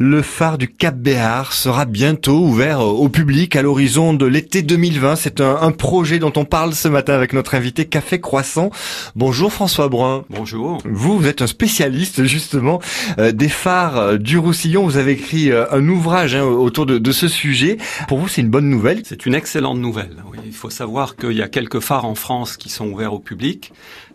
Le phare du Cap Béar sera bientôt ouvert au public à l'horizon de l'été 2020. C'est un, projet dont on parle ce matin avec notre invité Café Croissant. Bonjour François Brun. Bonjour. Vous, vous êtes un spécialiste justement euh, des phares du Roussillon. Vous avez écrit euh, un ouvrage hein, autour de, ce sujet. Pour vous, c'est une bonne nouvelle? C'est une excellente nouvelle. Il faut savoir qu'il y a quelques phares en France qui sont ouverts au public.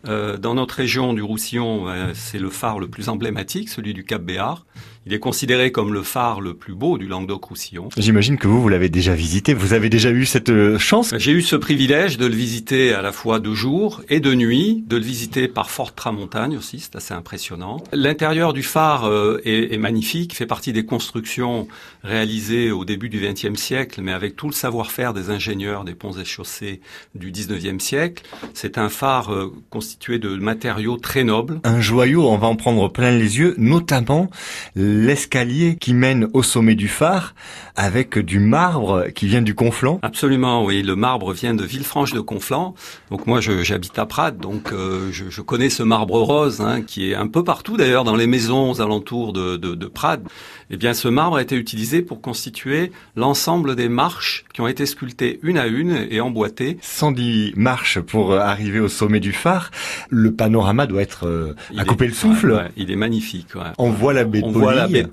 Euh, dans notre région du Roussillon, c'est le phare le plus emblématique, celui du Cap Béar. Il est considéré comme le phare le plus beau du Languedoc-Roussillon. J'imagine que vous, vous l'avez déjà visité. Vous avez déjà eu cette euh, chance J'ai eu ce privilège de le visiter à la fois de jour et de nuit, de le visiter par forte tramontagne aussi, c'est assez impressionnant. L'intérieur du phare euh, est, est, magnifique, fait partie des constructions réalisées au début du XXe siècle, mais avec tout le savoir-faire des ingénieurs des ponts et chaussées du XIXe siècle. C'est un phare euh, constitué de matériaux très nobles. Un joyau, on va en prendre plein les yeux, notamment l'escalier qui mène au sommet du phare avec du marbre qui vient du Conflent. Absolument, oui. Le marbre vient de Villefranche de Conflent. Donc moi, j'habite à Prades, donc euh, je, je, connais ce marbre rose hein, qui est un peu partout d'ailleurs dans les maisons aux alentours de, de, de Prades. Eh bien, ce marbre a été utilisé pour constituer l'ensemble des marches qui ont été sculptées une à une et emboîtées. 110 marches pour euh, arriver au sommet du phare. Le panorama doit être euh, à couper le souffle. il est magnifique. Ouais. On voit la baie de la baie de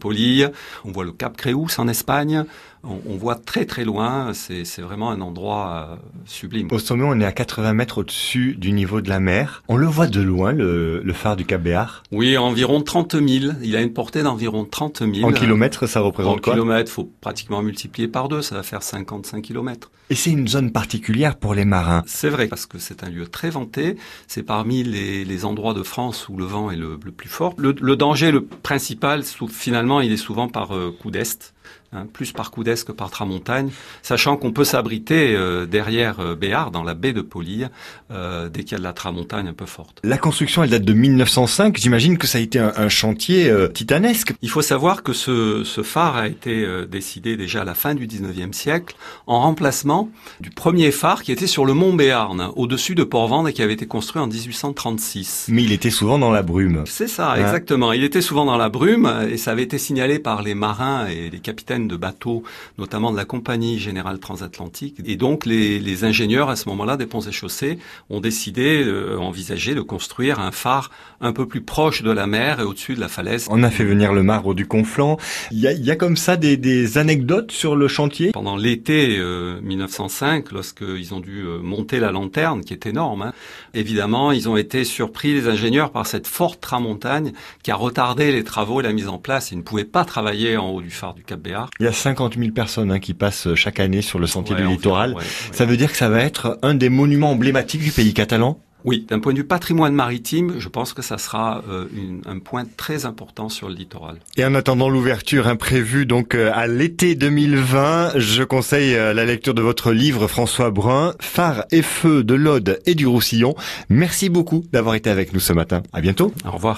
on voit le Cap Créus en Espagne, on, voit très très loin, c'est vraiment un endroit euh, sublime. Au sommet, on est à 80 mètres au-dessus du niveau de la mer. On le voit de loin, le, phare du Cap Béar Oui, environ 30 000. Il a une portée d'environ 30 000. En kilomètres, ça représente quoi? En kilomètres, faut pratiquement multiplier par deux, ça va faire 55 kilomètres. Et c'est une zone particulière pour les marins C'est vrai, parce que c'est un lieu très vanté. C'est parmi les, endroits de France où le vent est le, plus fort. Le, danger, le principal, finalement, il est souvent par euh, coup d'est. Hein, plus par coup d'est que par tramontagne, sachant qu'on peut s'abriter euh, derrière euh, Béard, dans la baie de Polie, euh, dès qu'il y a de la tramontagne un peu forte. La construction, elle date de 1905. J'imagine que ça a été un, chantier titanesque. Il faut savoir que ce, ce phare a été décidé déjà à la fin du 19e siècle, en remplacement du premier phare qui était sur le mont Béarn, au-dessus de Port-Vendre et qui avait été construit en 1836. Mais il était souvent dans la brume. C'est ça, hein exactement. Il était souvent dans la brume et ça avait été signalé par les marins et les capitaines de bateaux, notamment de la compagnie générale transatlantique. Et donc les, ingénieurs à ce moment-là des ponts et chaussées ont décidé, euh, envisagé de construire un phare un peu plus proche de la mer et au-dessus de la falaise. On a fait venir le marbre du Conflent. Il y a, y a comme ça des, des, anecdotes sur le chantier? Pendant l'été 1905, euh, lorsqu'ils ont dû euh, monter la lanterne, qui est énorme, hein, évidemment, ils ont été surpris, les ingénieurs, par cette forte tramontagne qui a retardé les travaux et la mise en place. Ils ne pouvaient pas travailler en haut du phare du Cap Il y a 50 000 personnes hein, qui passent chaque année sur le sentier du littoral. ça veut dire que ça va être un des monuments emblématiques du pays catalan? Oui, d'un point de vue patrimoine maritime, je pense que ça sera euh, un point très important sur le littoral. Et en attendant l'ouverture imprévue donc euh, à l'été 2020, je conseille euh, la lecture de votre livre François Brun, Phare et feu de l'Aude et du Roussillon. Merci beaucoup d'avoir été avec nous ce matin. À bientôt. Au revoir.